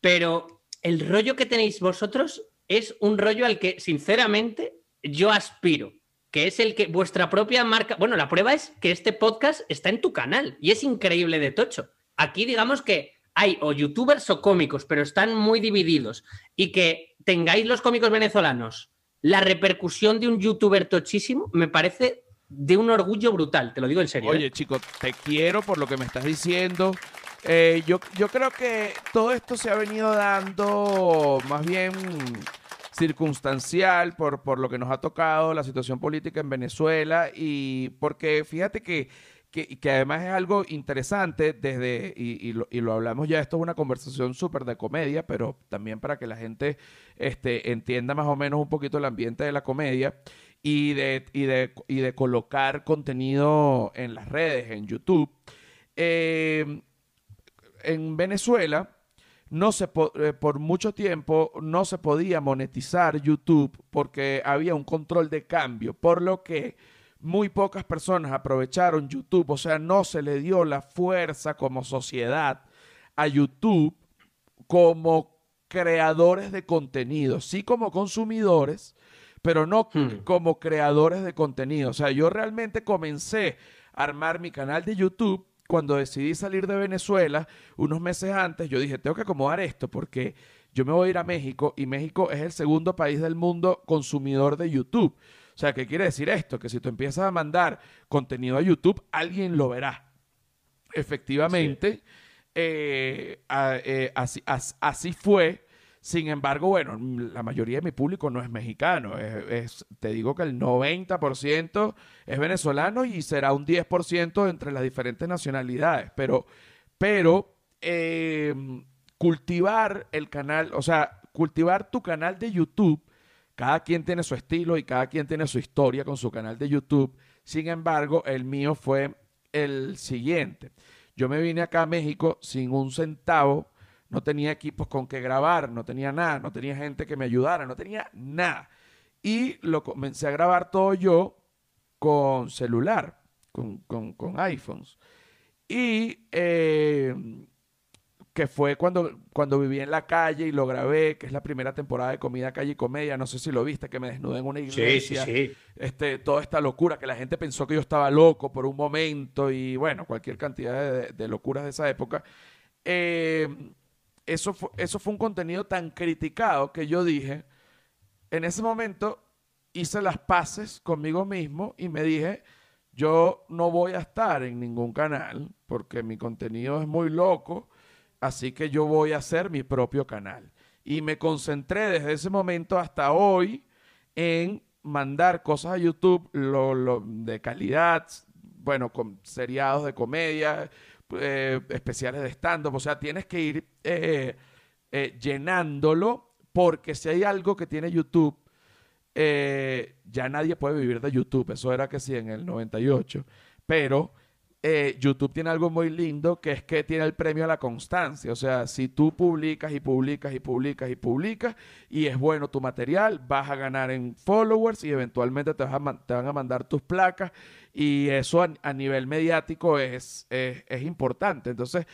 Speaker 2: Pero el rollo que tenéis vosotros es un rollo al que, sinceramente, yo aspiro, que es el que vuestra propia marca. Bueno, la prueba es que este podcast está en tu canal y es increíble de tocho. Aquí, digamos que hay o youtubers o cómicos, pero están muy divididos. Y que tengáis los cómicos venezolanos la repercusión de un youtuber tochísimo me parece de un orgullo brutal, te lo digo en serio.
Speaker 1: Oye, ¿eh? chico, te quiero por lo que me estás diciendo. Eh, yo, yo creo que todo esto se ha venido dando más bien circunstancial por, por lo que nos ha tocado la situación política en Venezuela y porque fíjate que que, además es algo interesante desde, y, lo, hablamos ya, esto es una conversación súper de comedia, pero también para que la gente este, entienda más o menos un poquito el ambiente de la comedia y de, y de, y de colocar contenido en las redes, en YouTube. Eh, en Venezuela, no se eh, por mucho tiempo no se podía monetizar YouTube porque había un control de cambio, por lo que muy pocas personas aprovecharon YouTube, o sea, no se le dio la fuerza como sociedad a YouTube como creadores de contenido, sí como consumidores, pero no hmm. como creadores de contenido. O sea, yo realmente comencé a armar mi canal de YouTube cuando decidí salir de Venezuela unos meses antes. Yo dije, tengo que acomodar esto porque yo me voy a ir a México y México es el segundo país del mundo consumidor de YouTube. O sea, ¿qué quiere decir esto? Que si tú empiezas a mandar contenido a YouTube, alguien lo verá. Efectivamente, eh, eh, así, así, fue. Sin embargo, bueno, la mayoría de mi público no es mexicano. Te digo que el 90% es venezolano y será un 10% entre las diferentes nacionalidades. Pero, pero em, cultivar el canal, o sea, cultivar tu canal de YouTube, cada quien tiene su estilo y cada quien tiene su historia con su canal de YouTube. Sin embargo, el mío fue el siguiente. Yo me vine acá a México sin un centavo, no tenía equipos con que grabar, no tenía nada, no tenía gente que me ayudara, no tenía nada. Y lo comencé a grabar todo yo con celular, con, con, iPhones. Y eh, que fue cuando, cuando viví en la calle y lo grabé, que es la primera temporada de Comida, Calle y Comedia, no sé si lo viste, que me desnudé en una iglesia. Sí, sí, sí. Este, toda esta locura, que la gente pensó que yo estaba loco por un momento y bueno, cualquier cantidad de, locuras de esa época. Eh, eso, fue, eso fue un contenido tan criticado que yo dije, en ese momento hice las paces conmigo mismo y me dije, yo no voy a estar en ningún canal porque mi contenido es muy loco así que yo voy a hacer mi propio canal. Y me concentré desde ese momento hasta hoy en mandar cosas a YouTube lo, de calidad, bueno, con seriados de comedia, eh, especiales de stand-up, o sea, tienes que ir eh, eh, llenándolo porque si hay algo que tiene YouTube, ya nadie puede vivir de YouTube, eso era que sí en el 98, pero eh, YouTube tiene algo muy lindo que es que tiene el premio a la constancia. O sea, si tú publicas y publicas y publicas y publicas y es bueno tu material, vas a ganar en followers y eventualmente te, van a mandar tus placas y eso a, nivel mediático es, es, importante. Entonces,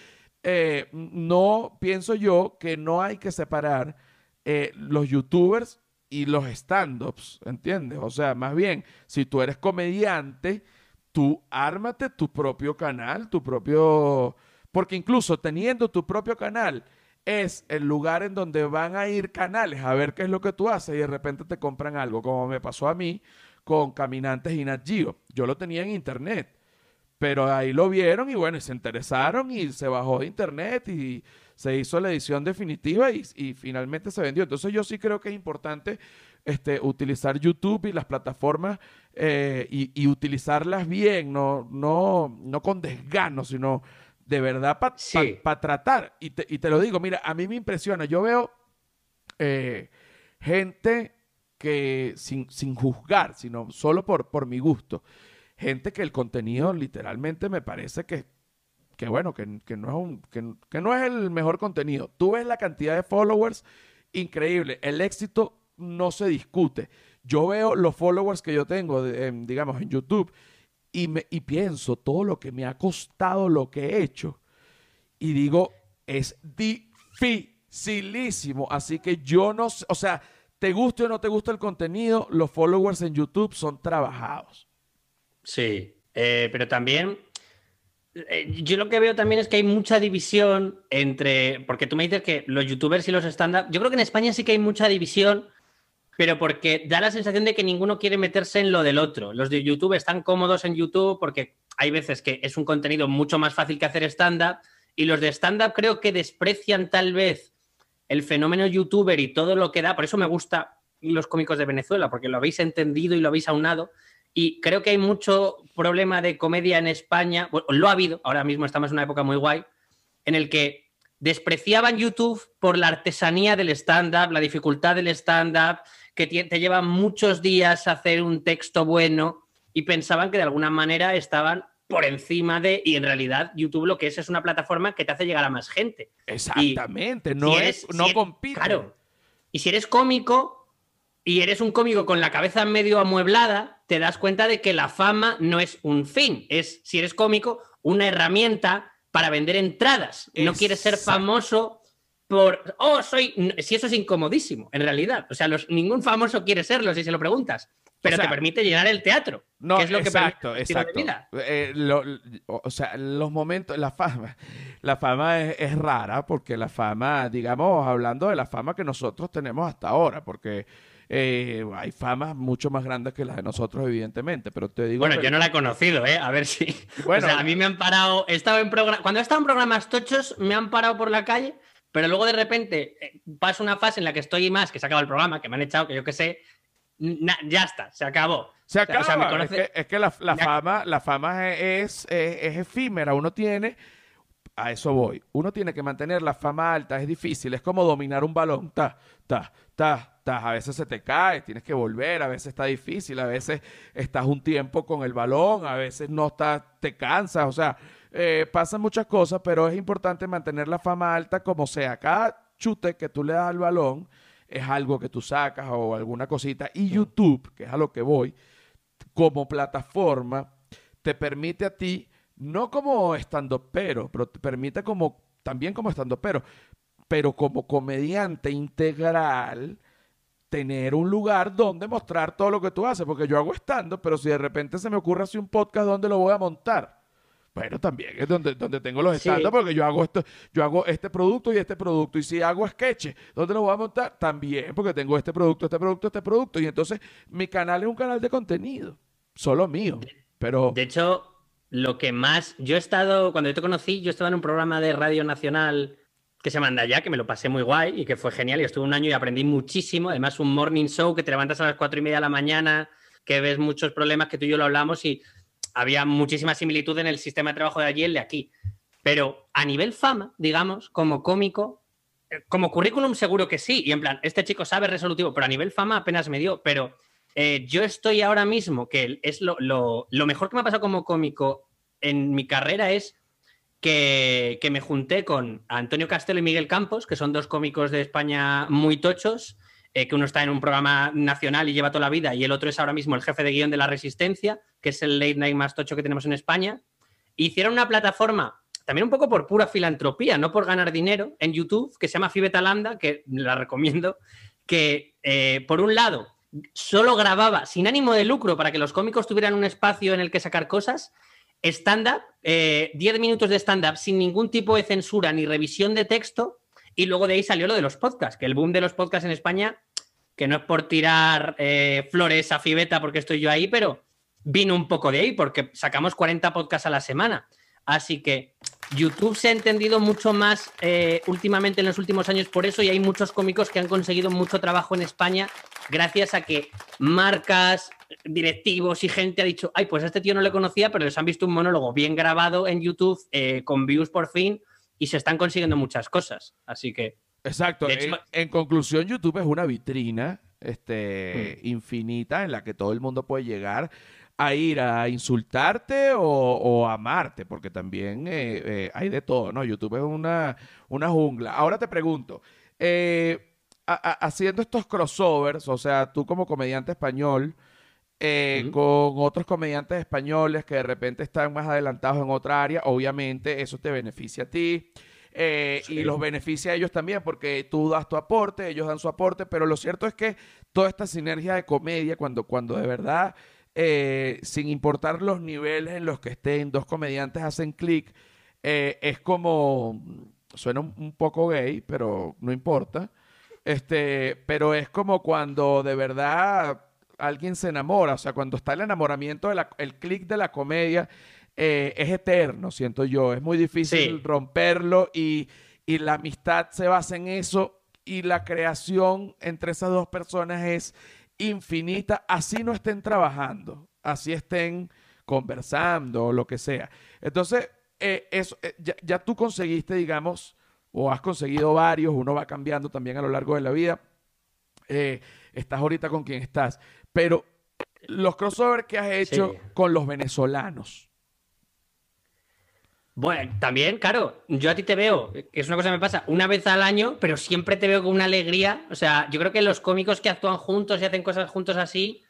Speaker 1: eh, no pienso yo que no hay que separar eh, los youtubers y los stand-ups, ¿entiendes? O sea, más bien, si tú eres comediante, tú ármate tu propio canal, tu propio... Porque incluso teniendo tu propio canal es el lugar en donde van a ir canales a ver qué es lo que tú haces y de repente te compran algo, como me pasó a mí con Caminantes y Nat Yo lo tenía en internet, pero ahí lo vieron y bueno, y se interesaron y se bajó de internet y se hizo la edición definitiva y, y finalmente se vendió. Entonces yo sí creo que es importante este, utilizar YouTube y las plataformas eh, y, utilizarlas bien, no, no, no con desgano, sino de verdad para tratar. Y te, y te, lo digo, mira, a mí me impresiona, yo veo eh, gente que sin, sin, juzgar, sino solo por, por mi gusto, gente que el contenido literalmente me parece que que bueno, que, que no es un, que, que, no es el mejor contenido. Tú ves la cantidad de followers, increíble. El éxito no se discute. Yo veo los followers que yo tengo, digamos, en YouTube y, me, y pienso todo lo que me ha costado lo que he hecho y digo, es dificilísimo. Así que yo no o sea, te guste o no te gusta el contenido, los followers en YouTube son trabajados.
Speaker 2: Sí, eh, pero también eh, yo lo que veo también es que hay mucha división entre, porque tú me dices que los youtubers y los stand-up, yo creo que en España sí que hay mucha división pero porque da la sensación de que ninguno quiere meterse en lo del otro. Los de YouTube están cómodos en YouTube porque hay veces que es un contenido mucho más fácil que hacer stand-up y los de stand-up creo que desprecian tal vez el fenómeno youtuber y todo lo que da. Por eso me gusta los cómicos de Venezuela, porque lo habéis entendido y lo habéis aunado. Y creo que hay mucho problema de comedia en España, lo ha habido, ahora mismo estamos en una época muy guay, en el que despreciaban YouTube por la artesanía del stand-up, la dificultad del stand-up, que te lleva muchos días hacer un texto bueno y pensaban que de alguna manera estaban por encima de, y en realidad YouTube lo que es es una plataforma que te hace llegar a más gente.
Speaker 1: Exactamente, no, es, no compite.
Speaker 2: Claro. Y si eres cómico y eres un cómico con la cabeza medio amueblada, te das cuenta de que la fama no es un fin, es, si eres cómico, una herramienta para vender entradas. No quieres ser famoso por, oh, soy, si eso es incomodísimo, en realidad. O sea, los, ningún famoso quiere serlo si se lo preguntas, pero te permite llenar el teatro.
Speaker 1: No,
Speaker 2: que es lo
Speaker 1: exacto,
Speaker 2: que
Speaker 1: exacto. Eh, o sea, los momentos, la fama, la fama es, rara porque la fama, digamos, hablando de la fama que nosotros tenemos hasta ahora, porque eh, hay famas mucho más grandes que las de nosotros, evidentemente, pero te digo...
Speaker 2: Bueno, yo no la he conocido, ¿eh? A ver si... Bueno, o sea, a mí me han parado... He estado en Cuando he estado en programas tochos, me han parado por la calle pero luego de repente eh, pasa una fase en la que estoy más, que se acaba el programa, que me han echado, que yo qué sé, ya está, se acabó.
Speaker 1: Se acaba. es, que, la, fama, la fama es, es, efímera. Uno tiene, a eso voy, uno tiene que mantener la fama alta, es difícil, es como dominar un balón. Ta, ta, ta, ta. A veces se te cae, tienes que volver, a veces está difícil, a veces estás un tiempo con el balón, a veces no estás, te cansas, o sea eh, pasan muchas cosas, pero es importante mantener la fama alta como sea. Cada chute que tú le das al balón es algo que tú sacas o alguna cosita. Y YouTube, que es a lo que voy, como plataforma, te permite a ti, no como estando pero, pero te permite como, también como estando pero, pero como comediante integral, tener un lugar donde mostrar todo lo que tú haces, porque yo hago estando, pero si de repente se me ocurre hacer un podcast, ¿dónde lo voy a montar? Bueno, también es donde, donde tengo los estándares, porque yo hago esto, yo hago este producto y este producto. Y si hago sketches, ¿dónde lo voy a montar? También, porque tengo este producto, este producto, este producto. Y entonces mi canal es un canal de contenido, solo mío. Pero.
Speaker 2: De hecho, lo que más. Yo he estado, cuando yo te conocí, yo estaba en un programa de Radio Nacional que se manda ya, que me lo pasé muy guay y que fue genial. Y estuve un año y aprendí muchísimo. Además, un morning show que te levantas a las cuatro y media de la mañana, que ves muchos problemas que tú y yo lo hablamos y había muchísima similitud en el sistema de trabajo de allí y el de aquí. Pero a nivel fama, digamos, como cómico, eh, como currículum seguro que sí. Y en plan, este chico sabe resolutivo, pero a nivel fama apenas me dio. Pero eh, yo estoy ahora mismo, que es lo, mejor que me ha pasado como cómico en mi carrera es que, que, me junté con Antonio Castelo y Miguel Campos, que son dos cómicos de España muy tochos, eh, que uno está en un programa nacional y lleva toda la vida, y el otro es ahora mismo el jefe de guion de La Resistencia, que es el late night más tocho que tenemos en España. hicieron una plataforma, también un poco por pura filantropía, no por ganar dinero, en YouTube, que se llama Fibetalanda, que la recomiendo, que eh, por un lado solo grababa sin ánimo de lucro para que los cómicos tuvieran un espacio en el que sacar cosas, stand-up, 10 eh, minutos de stand-up sin ningún tipo de censura ni revisión de texto, y luego de ahí salió lo de los podcasts, que el boom de los podcasts en España, que no es por tirar eh, flores a Fibeta porque estoy yo ahí, pero vino un poco de ahí, porque sacamos 40 podcasts a la semana. Así que YouTube se ha entendido mucho más eh, últimamente en los últimos años por eso y hay muchos cómicos que han conseguido mucho trabajo en España gracias a que marcas, directivos y gente ha dicho, ay, pues a este tío no le conocía, pero les han visto un monólogo bien grabado en YouTube eh, con views por fin y se están consiguiendo muchas cosas. Así que.
Speaker 1: Exacto. en, conclusión, YouTube es una vitrina este, hmm. infinita en la que todo el mundo puede llegar a ir a insultarte o, a amarte, porque también eh, eh, hay de todo, ¿no? YouTube es una, una jungla. Ahora te pregunto, eh, haciendo estos crossovers, o sea, tú como comediante español, eh, con otros comediantes españoles que de repente están más adelantados en otra área, obviamente eso te beneficia a ti. Eh, y los beneficia a ellos también porque tú das tu aporte, ellos dan su aporte, pero lo cierto es que toda esta sinergia de comedia, cuando, cuando de verdad, eh, sin importar los niveles en los que estén, dos comediantes hacen clic, es como, suena un, un, poco gay, pero no importa, este, pero es como cuando de verdad alguien se enamora, o sea, cuando está el enamoramiento, el clic de la comedia eh, es eterno, siento yo, es muy difícil romperlo y, la amistad se basa en eso y la creación entre esas dos personas es infinita, así no estén trabajando, así estén conversando o lo que sea. Entonces, eh, eso, eh, ya, ya, tú conseguiste, digamos, o has conseguido varios, uno va cambiando también a lo largo de la vida. estás ahorita con quien estás. Pero los crossovers que has hecho con los venezolanos.
Speaker 2: Bueno, también, claro, yo a ti te veo, que es una cosa que me pasa una vez al año, pero siempre te veo con una alegría. O sea, yo creo que los cómicos que actúan juntos y hacen cosas juntos así,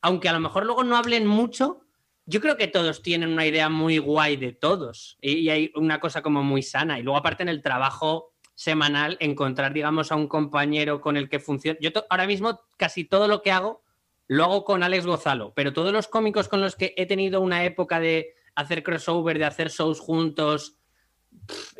Speaker 2: aunque a lo mejor luego no hablen mucho, yo creo que todos tienen una idea muy guay de todos y, hay una cosa como muy sana. Y luego aparte en el trabajo semanal encontrar, digamos, a un compañero con el que funcione. Yo ahora mismo casi todo lo que hago lo hago con Alex Gozalo, pero todos los cómicos con los que he tenido una época de hacer crossover, de hacer shows juntos,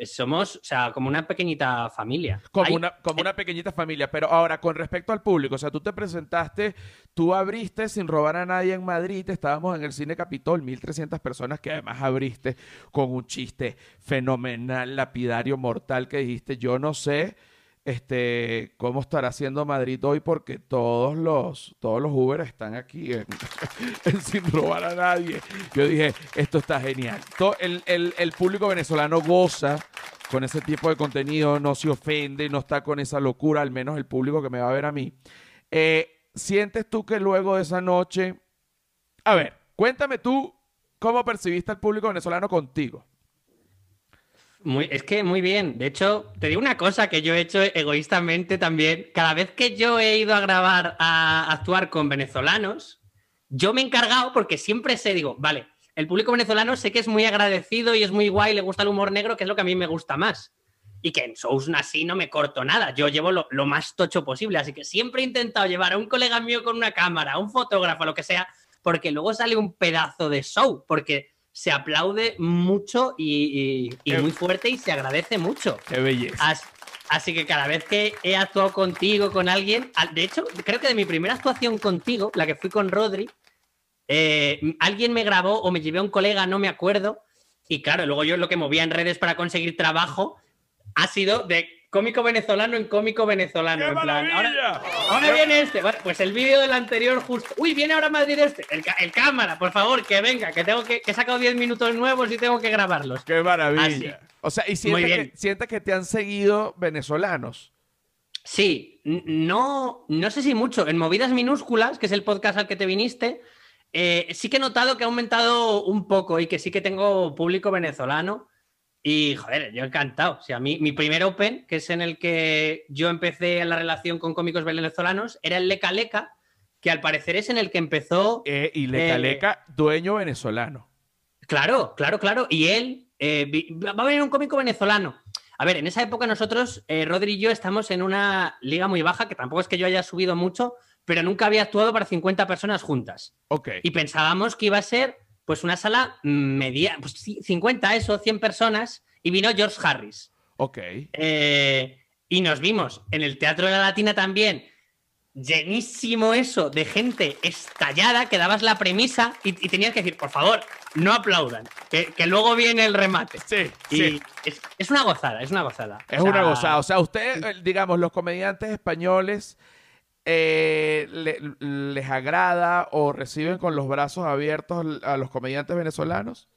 Speaker 2: somos, o sea, como una pequeñita familia.
Speaker 1: Como, una, como una pequeñita familia. Pero ahora, con respecto al público, o sea, tú te presentaste, tú abriste sin robar a nadie en Madrid, estábamos en el Cine Capitol, 1300 personas que además abriste con un chiste fenomenal, lapidario, mortal, que dijiste, yo no sé este, cómo estará haciendo Madrid hoy porque todos los, todos los Uber están aquí <laughs> sin robar a nadie. Yo dije, esto está genial. Todo, el, el, público venezolano goza con ese tipo de contenido, no se ofende, no está con esa locura, al menos el público que me va a ver a mí. Eh, ¿Sientes tú que luego de esa noche... A ver, cuéntame tú cómo percibiste al público venezolano contigo
Speaker 2: es que muy bien. De hecho, te digo una cosa que yo he hecho egoístamente también. Cada vez que yo he ido a grabar, a actuar con venezolanos, yo me he encargado porque siempre sé, digo, vale, el público venezolano sé que es muy agradecido y es muy guay, le gusta el humor negro, que es lo que a mí me gusta más. Y que en shows así no me corto nada. Yo llevo lo, lo más tocho posible. Así que siempre he intentado llevar a un colega mío con una cámara, a un fotógrafo, lo que sea, porque luego sale un pedazo de show. Porque se aplaude mucho y, muy fuerte y se agradece mucho.
Speaker 1: Qué belleza.
Speaker 2: Así, que cada vez que he actuado contigo, con alguien, de hecho, creo que de mi primera actuación contigo, la que fui con Rodri, eh, alguien me grabó o me llevé a un colega, no me acuerdo, y claro, luego yo lo que movía en redes para conseguir trabajo ha sido de cómico venezolano en cómico venezolano. en plan, ahora, viene este. pues el vídeo del anterior justo. Uy, viene ahora Madrid este. El, cámara, por favor, que venga, que tengo que, que he sacado 10 minutos nuevos y tengo que grabarlos.
Speaker 1: Qué maravilla. O sea, y sientes que, que te han seguido venezolanos.
Speaker 2: Sí, no, no sé si mucho. En Movidas Minúsculas, que es el podcast al que te viniste, eh, sí que he notado que ha aumentado un poco y que sí que tengo público venezolano. Y joder, yo encantado. O sea, mi, mi primer Open, que es en el que yo empecé la relación con cómicos venezolanos, era el Leca Leca, que al parecer es en el que empezó.
Speaker 1: Eh, y Leca eh, Leca, dueño venezolano.
Speaker 2: Claro, claro, claro. Y él eh, va a venir un cómico venezolano. A ver, en esa época nosotros, Rodri y yo, estamos en una liga muy baja, que tampoco es que yo haya subido mucho, pero nunca había actuado para 50 personas juntas.
Speaker 1: Ok.
Speaker 2: Y pensábamos que iba a ser pues una sala media, pues 50, eso, 100 personas, y vino George Harris.
Speaker 1: Ok.
Speaker 2: Eh, y nos vimos en el Teatro de la Latina también, llenísimo eso, de gente estallada, que dabas la premisa y, tenías que decir, por favor, no aplaudan, que, luego viene el remate.
Speaker 1: Sí,
Speaker 2: y
Speaker 1: sí.
Speaker 2: Es, una gozada, es una gozada.
Speaker 1: Es una gozada. O sea, ustedes, eh, digamos, los comediantes españoles eh, les agrada o reciben con los brazos abiertos a los comediantes venezolanos?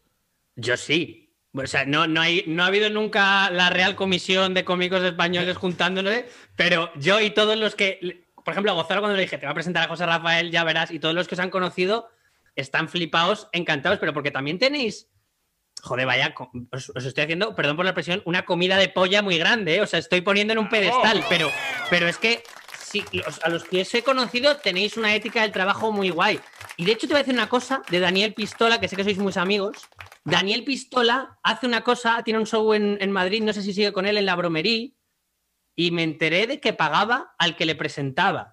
Speaker 2: Yo sí. O sea, no, no, hay, no ha habido nunca la Real Comisión de Cómicos Españoles <laughs> juntándonos, pero yo y todos los que, por ejemplo, a Gozalo cuando le dije, te va a presentar a José Rafael, ya verás, y todos los que os han conocido están flipados, encantados, pero porque también tenéis, joder, vaya, os, estoy haciendo, perdón por la expresión, una comida de polla muy grande, ¿eh? o sea, estoy poniendo en un pedestal, pero, pero es que sí, a los que os he conocido tenéis una ética del trabajo muy guay. Y de hecho te voy a decir una cosa de Daniel Pistola, que sé que sois muy amigos. Daniel Pistola hace una cosa, tiene un show en, en Madrid, no sé si sigue con él, en la bromería, y me enteré de que pagaba al que le presentaba.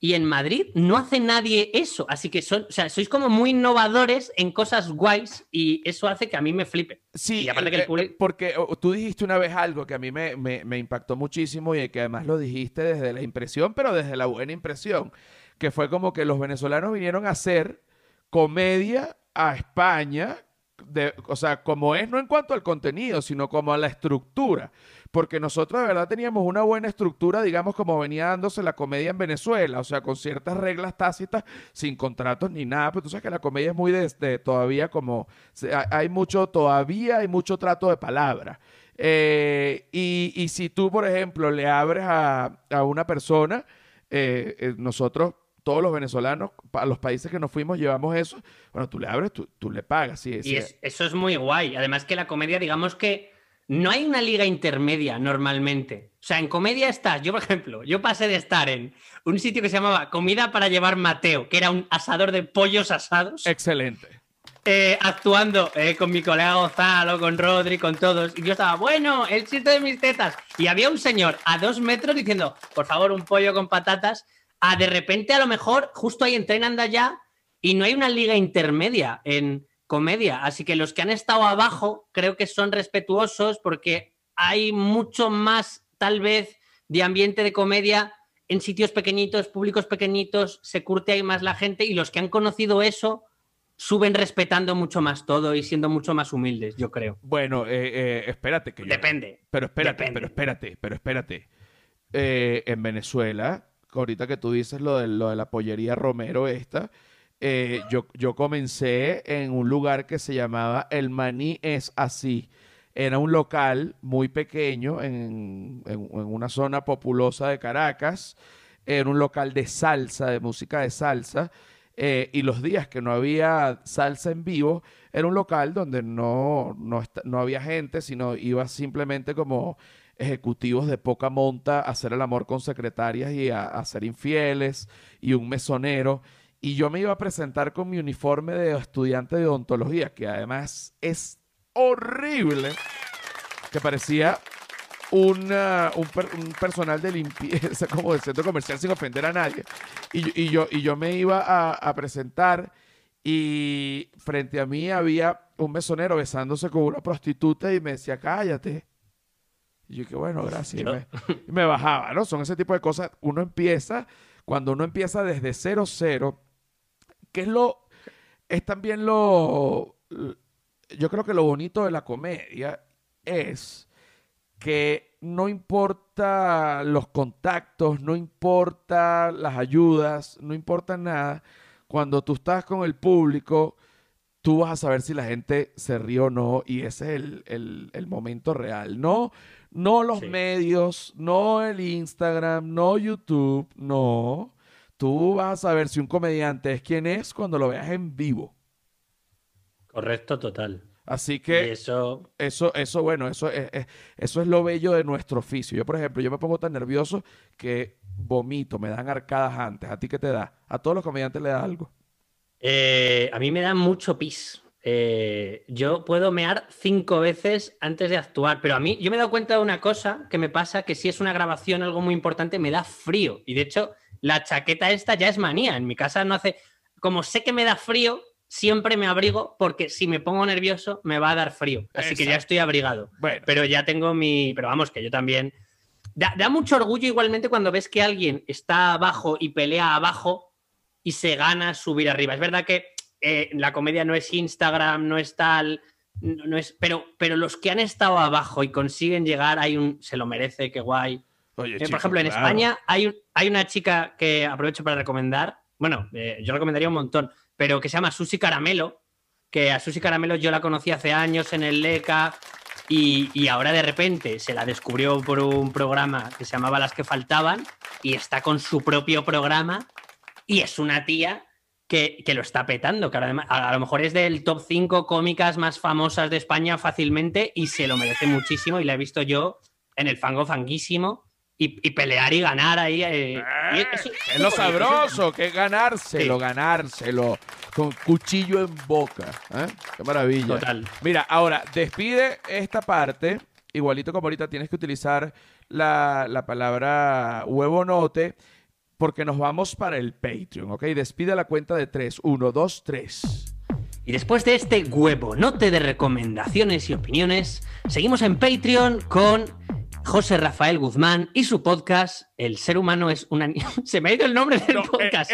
Speaker 2: Y en Madrid no hace nadie eso. Así que son, o sea, sois como muy innovadores en cosas guays y eso hace que a mí me flipe.
Speaker 1: Sí, eh, porque tú dijiste una vez algo que a mí me, me, impactó muchísimo y que además lo dijiste desde la impresión, pero desde la buena impresión, que fue como que los venezolanos vinieron a hacer comedia a España, de, o sea, como es no en cuanto al contenido, sino como a la estructura porque nosotros de verdad teníamos una buena estructura, digamos, como venía dándose la comedia en Venezuela, o sea, con ciertas reglas tácitas, sin contratos ni nada, pero tú sabes que la comedia es muy de, todavía como, hay mucho, todavía hay mucho trato de palabra. Eh, y, si tú, por ejemplo, le abres a, una persona, eh, eh, nosotros todos los venezolanos, a los países que nos fuimos, llevamos eso. Bueno, tú le abres, tú, tú le pagas. Sí,
Speaker 2: y eso es muy guay. Además que la comedia, digamos que no hay una liga intermedia normalmente. O sea, en comedia estás, yo por ejemplo, yo pasé de estar en un sitio que se llamaba Comida para llevar Mateo, que era un asador de pollos asados.
Speaker 1: Excelente.
Speaker 2: eh, actuando eh, con mi colega Gonzalo, con Rodri, con todos. Y yo estaba, bueno, el chiste de mis tetas. Y había un señor a dos metros diciendo, por favor, un pollo con patatas. A de repente, a lo mejor, justo ahí entrenando allá y no hay una liga intermedia en comedia. Así que los que han estado abajo creo que son respetuosos porque hay mucho más, tal vez, de ambiente de comedia en sitios pequeñitos, públicos pequeñitos, se curte ahí más la gente y los que han conocido eso suben respetando mucho más todo y siendo mucho más humildes, yo creo.
Speaker 1: Bueno, eh, eh, espérate que
Speaker 2: Depende.
Speaker 1: Pero espérate, pero espérate, pero espérate. Eh, en Venezuela, ahorita que tú dices lo de, lo de la pollería Romero esta, yo, yo comencé en un lugar que se llamaba El Maní es así. Era un local muy pequeño en, en, una zona populosa de Caracas. Era un local de salsa, de música de salsa. Eh, y los días que no había salsa en vivo, era un local donde no, no, había gente, sino iba simplemente como ejecutivos de poca monta a hacer el amor con secretarias y a, a ser infieles y un mesonero. Y yo me iba a presentar con mi uniforme de estudiante de odontología, que además es horrible que parecía un, personal de limpieza <laughs> como del centro comercial sin ofender a nadie. Y, yo, y yo me iba a, presentar y frente a mí había un mesonero besándose con una prostituta y me decía, cállate. Y yo que bueno, gracias. <laughs> Y me, bajaba, ¿no? Son ese tipo de cosas. Uno empieza, cuando uno empieza desde cero, cero, que es lo, es también lo, yo creo que lo bonito de la comedia es que no importa los contactos, no importa las ayudas, no importa nada. Cuando tú estás con el público, tú vas a saber si la gente se ríe o no y ese es el, momento real. No, no los medios, no el Instagram, no YouTube, no. Tú vas a saber si un comediante es quien es cuando lo veas en vivo.
Speaker 2: Correcto, total.
Speaker 1: Así que eso, eso, eso, bueno, eso es, eso es lo bello de nuestro oficio. Yo, por ejemplo, yo me pongo tan nervioso que vomito, me dan arcadas antes. ¿A ti qué te da? A todos los comediantes le da algo.
Speaker 2: Eh, a mí me da mucho pis. Eh, yo puedo mear cinco veces antes de actuar, pero a mí yo me he dado cuenta de una cosa que me pasa, que si es una grabación, algo muy importante, me da frío. Y de hecho, la chaqueta esta ya es manía. En mi casa no hace... Como sé que me da frío, siempre me abrigo porque si me pongo nervioso me va a dar frío. Así que ya estoy abrigado. Pero ya tengo mi. Pero vamos, que yo también. Da, mucho orgullo igualmente cuando ves que alguien está abajo y pelea abajo y se gana subir arriba. Es verdad que eh, la comedia no es Instagram, no es tal. No, es, pero, pero los que han estado abajo y consiguen llegar, hay un. Se lo merece, qué guay. Eh, por ejemplo, en España hay, hay una chica que aprovecho para recomendar. Bueno, eh, yo recomendaría un montón pero que se llama Susi Caramelo, que a Susi Caramelo yo la conocí hace años en el LECA y, ahora de repente se la descubrió por un programa que se llamaba Las que faltaban y está con su propio programa y es una tía que, lo está petando, que además, a, lo mejor es del top 5 cómicas más famosas de España fácilmente y se lo merece muchísimo y la he visto yo en el fango fanguísimo y, pelear y ganar ahí. Eh,
Speaker 1: eh, es, lo sabroso, que es ganárselo, ganárselo con cuchillo en boca. ¿eh? Qué maravilla.
Speaker 2: Total.
Speaker 1: Mira, ahora, despide esta parte. Igualito como ahorita tienes que utilizar la, la palabra huevonote porque nos vamos para el Patreon, ¿ok? Despide la cuenta de tres. Uno, dos, tres.
Speaker 2: Y después de este huevonote de recomendaciones y opiniones, seguimos en Patreon con José Rafael Guzmán y su podcast El ser humano es un animal. <laughs> Se me ha ido el nombre del podcast.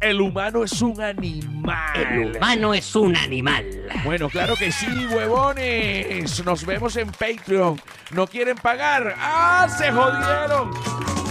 Speaker 1: El, humano es un animal.
Speaker 2: El humano es un animal.
Speaker 1: Bueno, claro que sí, huevones. Nos vemos en Patreon. ¿No quieren pagar? ¡Ah, se jodieron!